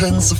turns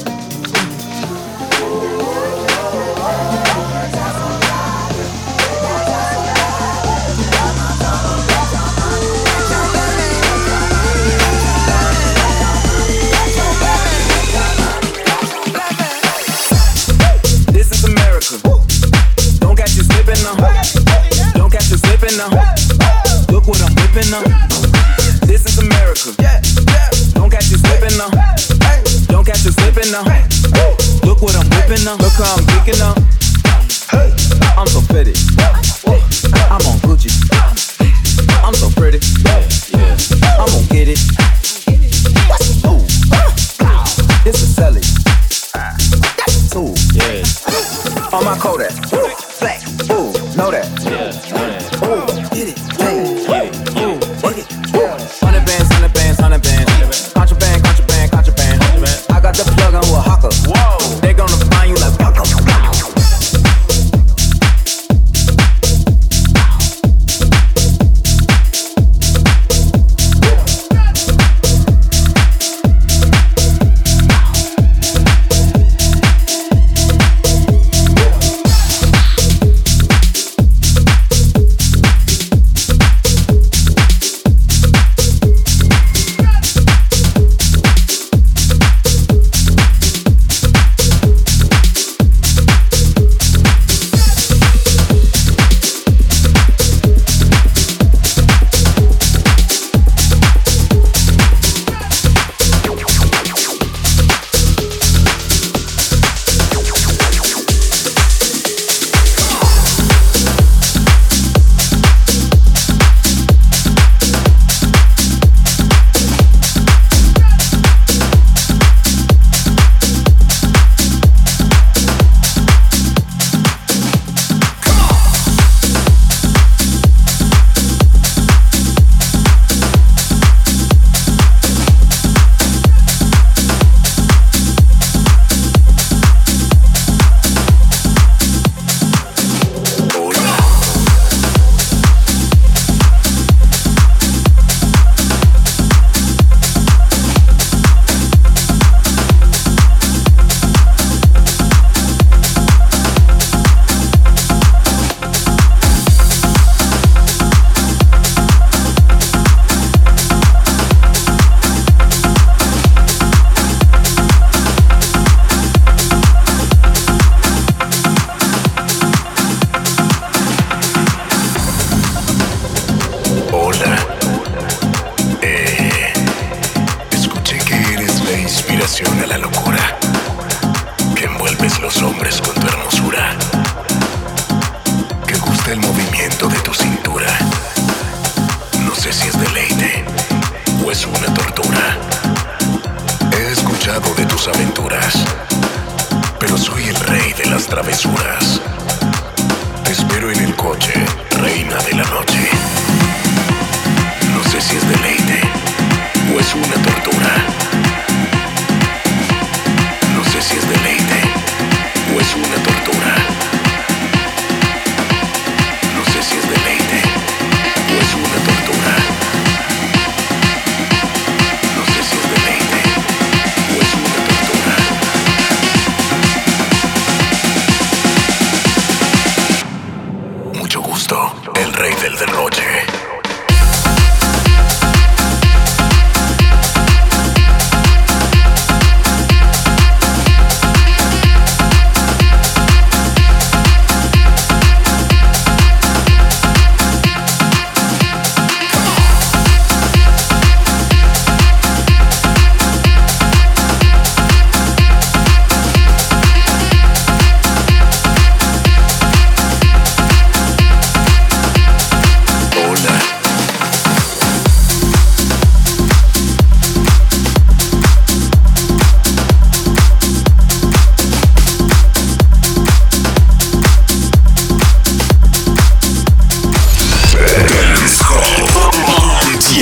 sipping on. Uh, look how I'm kicking up! Hey, I'm so pretty. I'm on Gucci. I'm so pretty. I'm gonna get it. Ooh. It's a celly. That's a. Yeah. On my Kodak. Black. Ooh, know that. Yeah.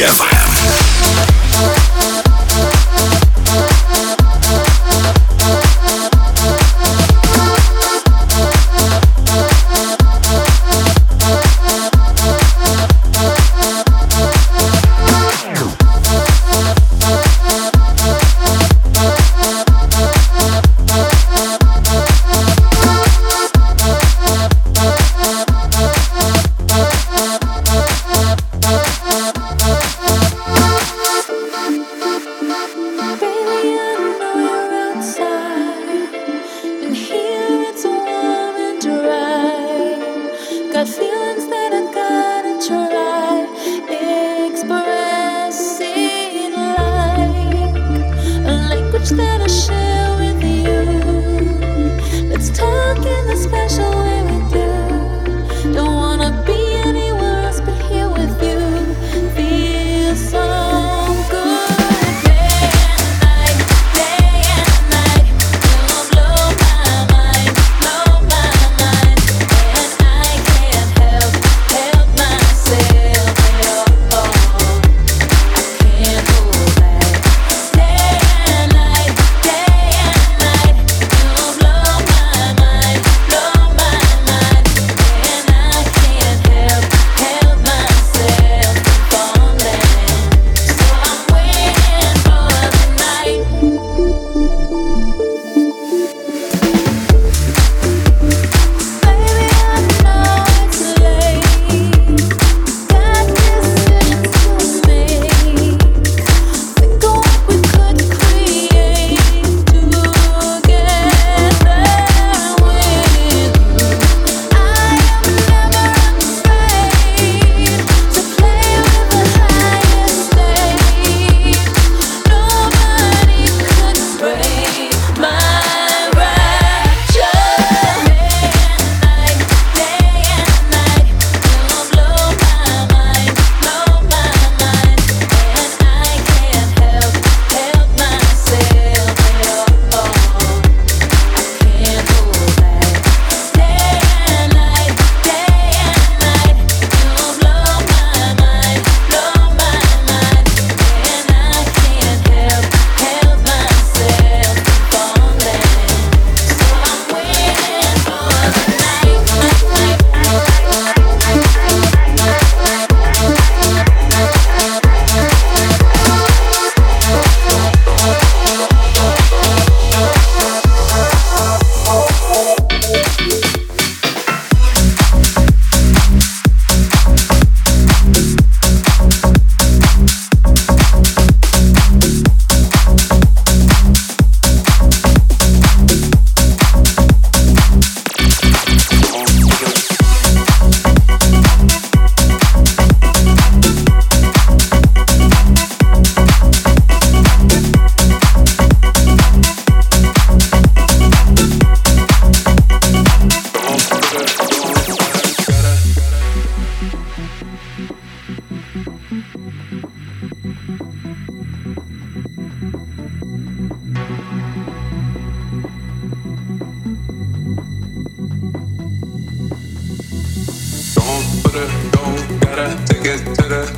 Yes.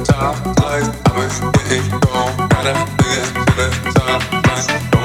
Top lights, I'm a go. Gotta dance to the top lights.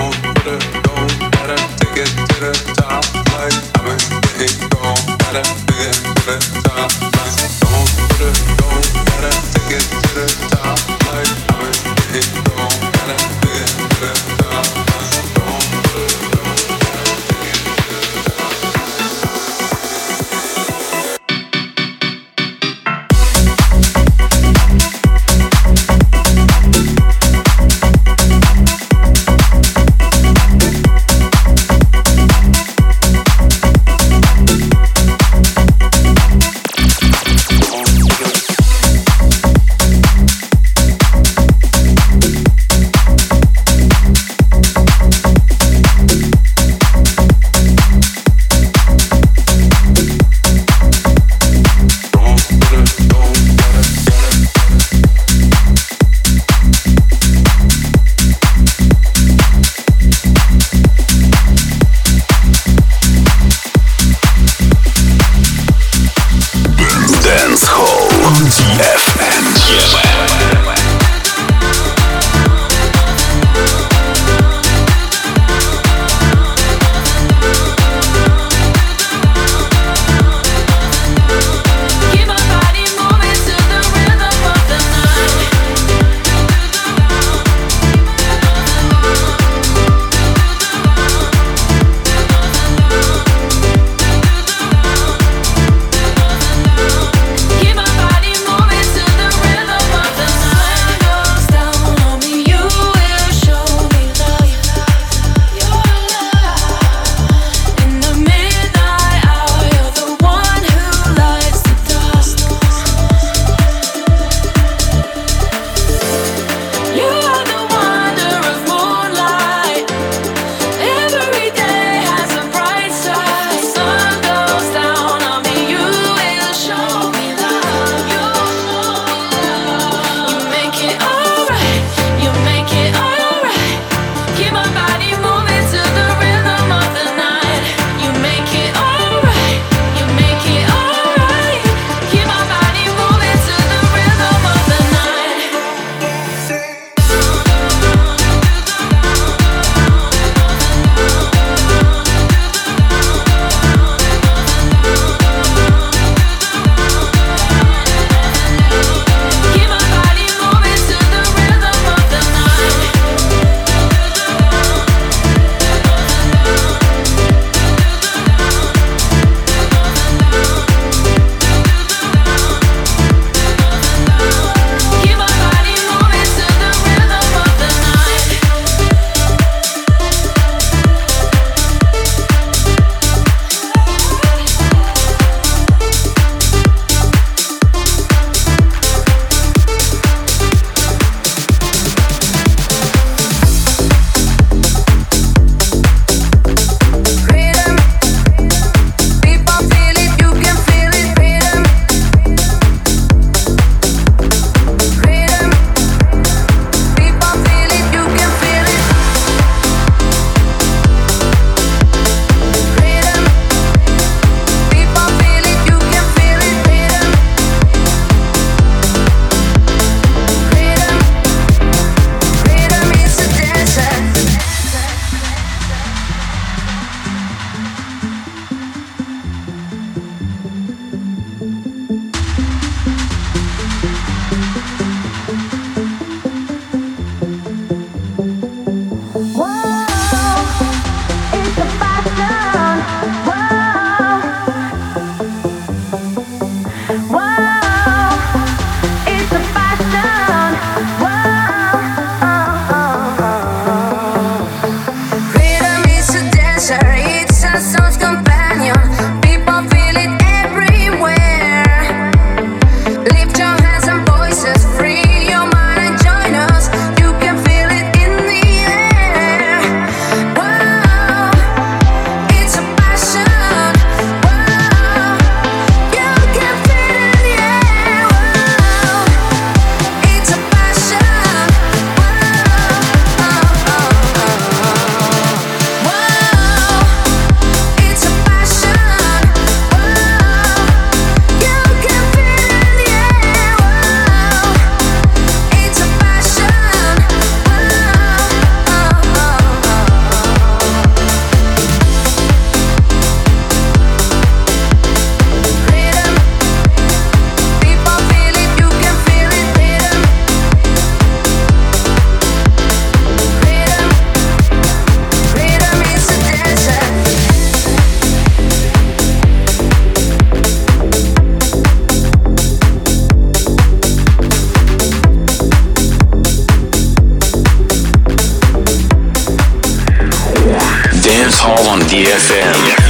All on DFM.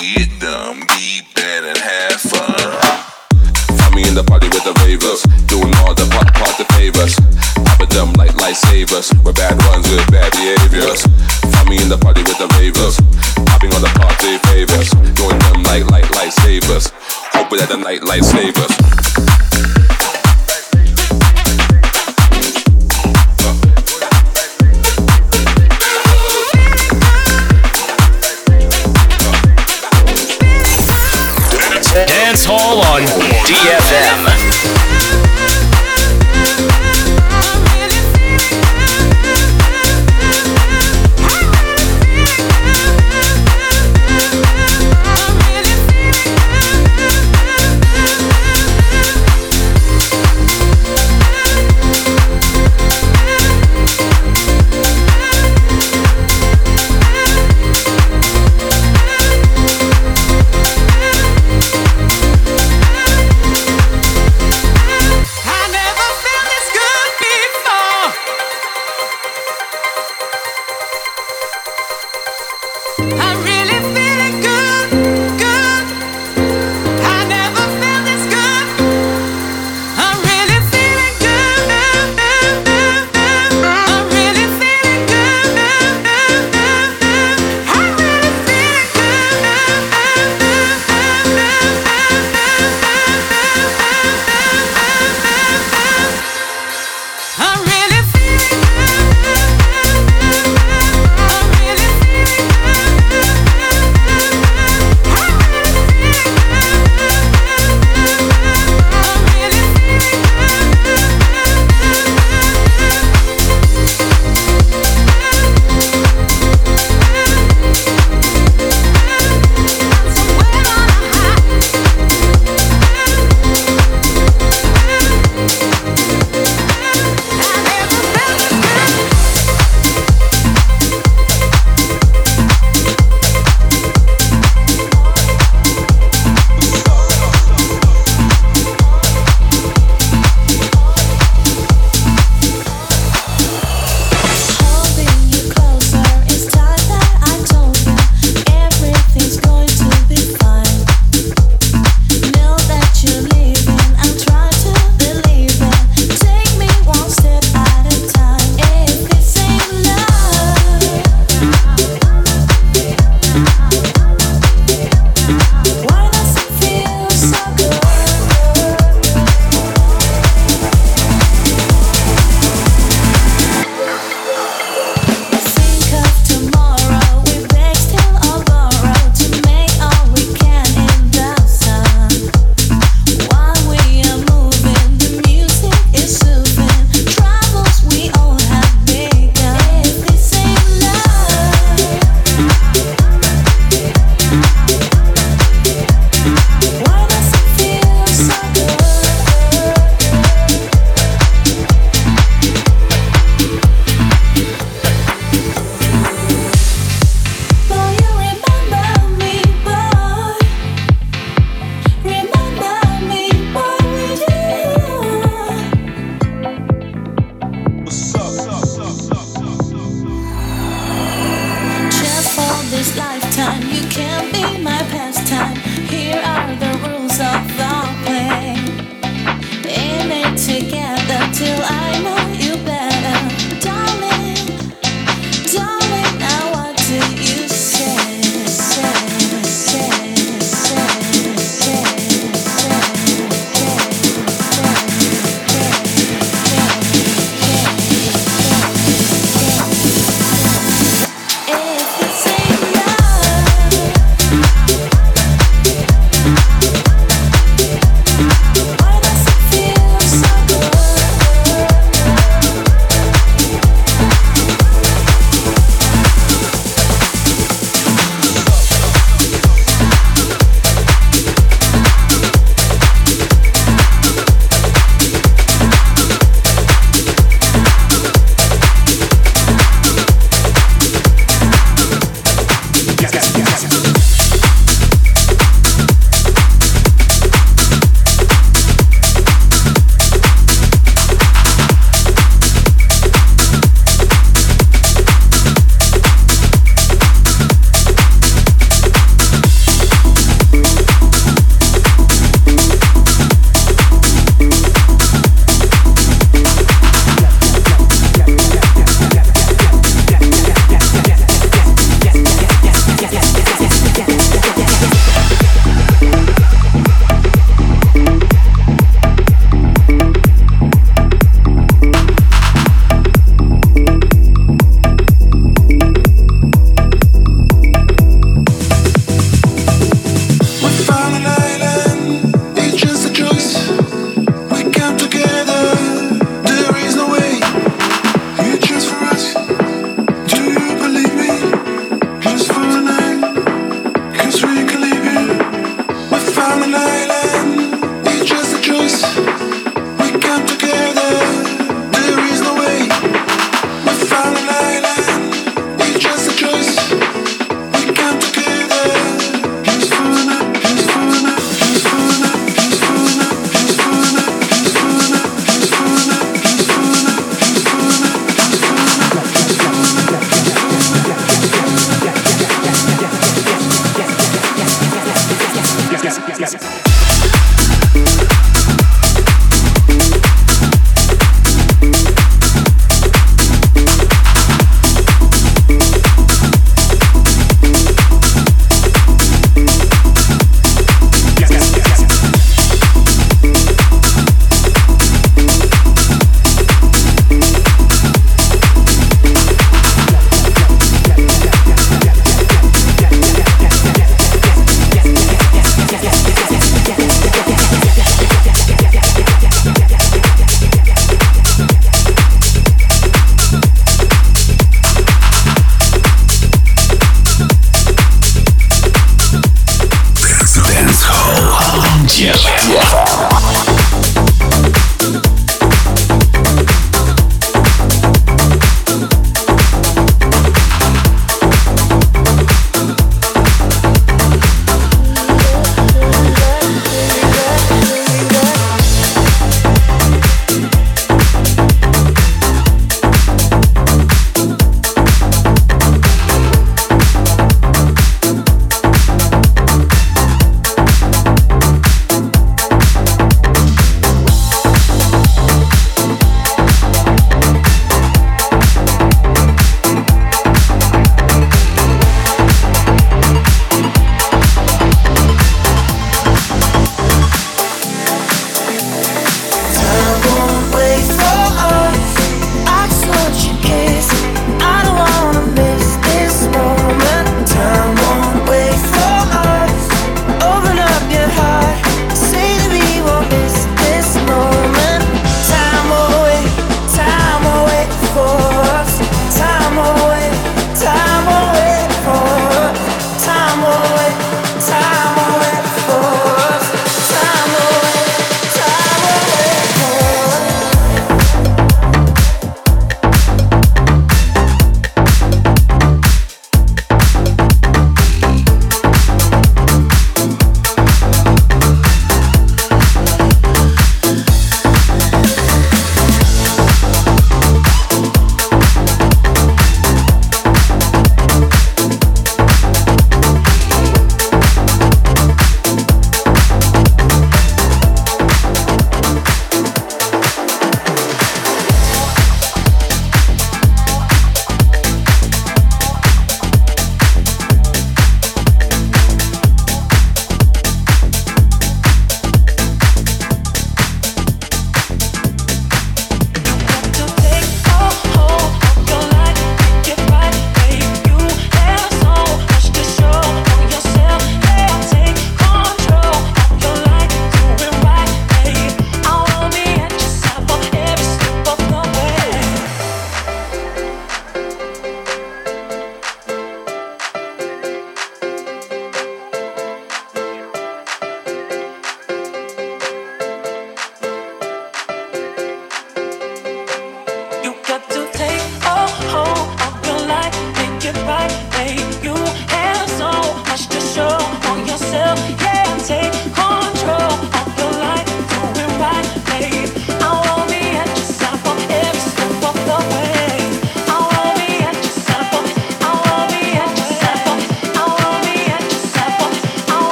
get dumb, be bad, and have fun. Find me in the party with the ravers, doing all the part, part to favors. Pop them like lightsabers, we're bad ones with bad behaviors. Find me in the party with the ravers, popping on the party favors, doing them like light lightsabers. Hoping that the night lightsabers.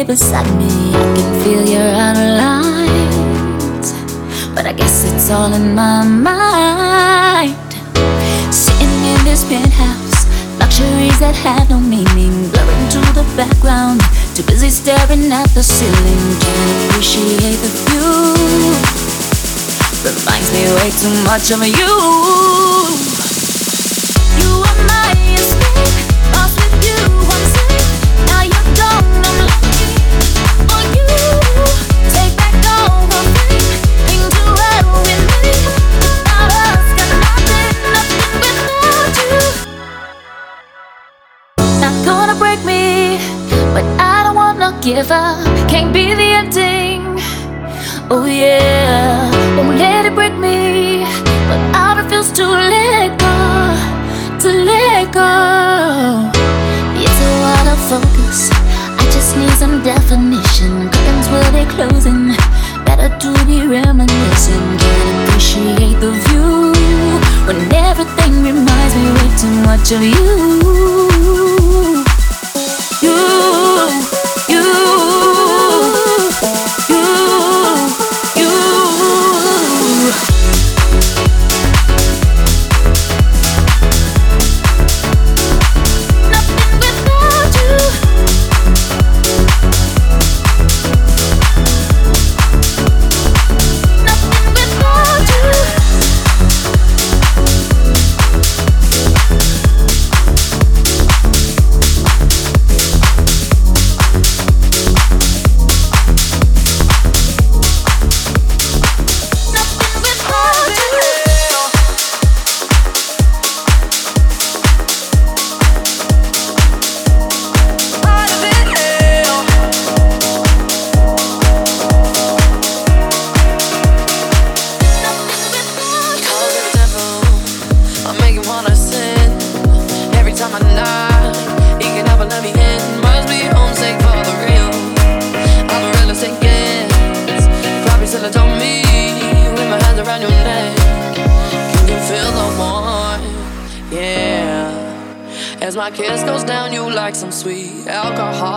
here beside me. I can feel your outer but I guess it's all in my mind. Sitting in this penthouse, luxuries that have no meaning, blurring to the background. Too busy staring at the ceiling, can't appreciate the view. Reminds me way too much of you. Give up can't be the ending. Oh yeah, won't let it break me, but I refuse to let go, to let go. It's a lot of focus. I just need some definition. Curtains will be closing. Better to be reminiscing. Can't appreciate the view when everything reminds me way too much of. You,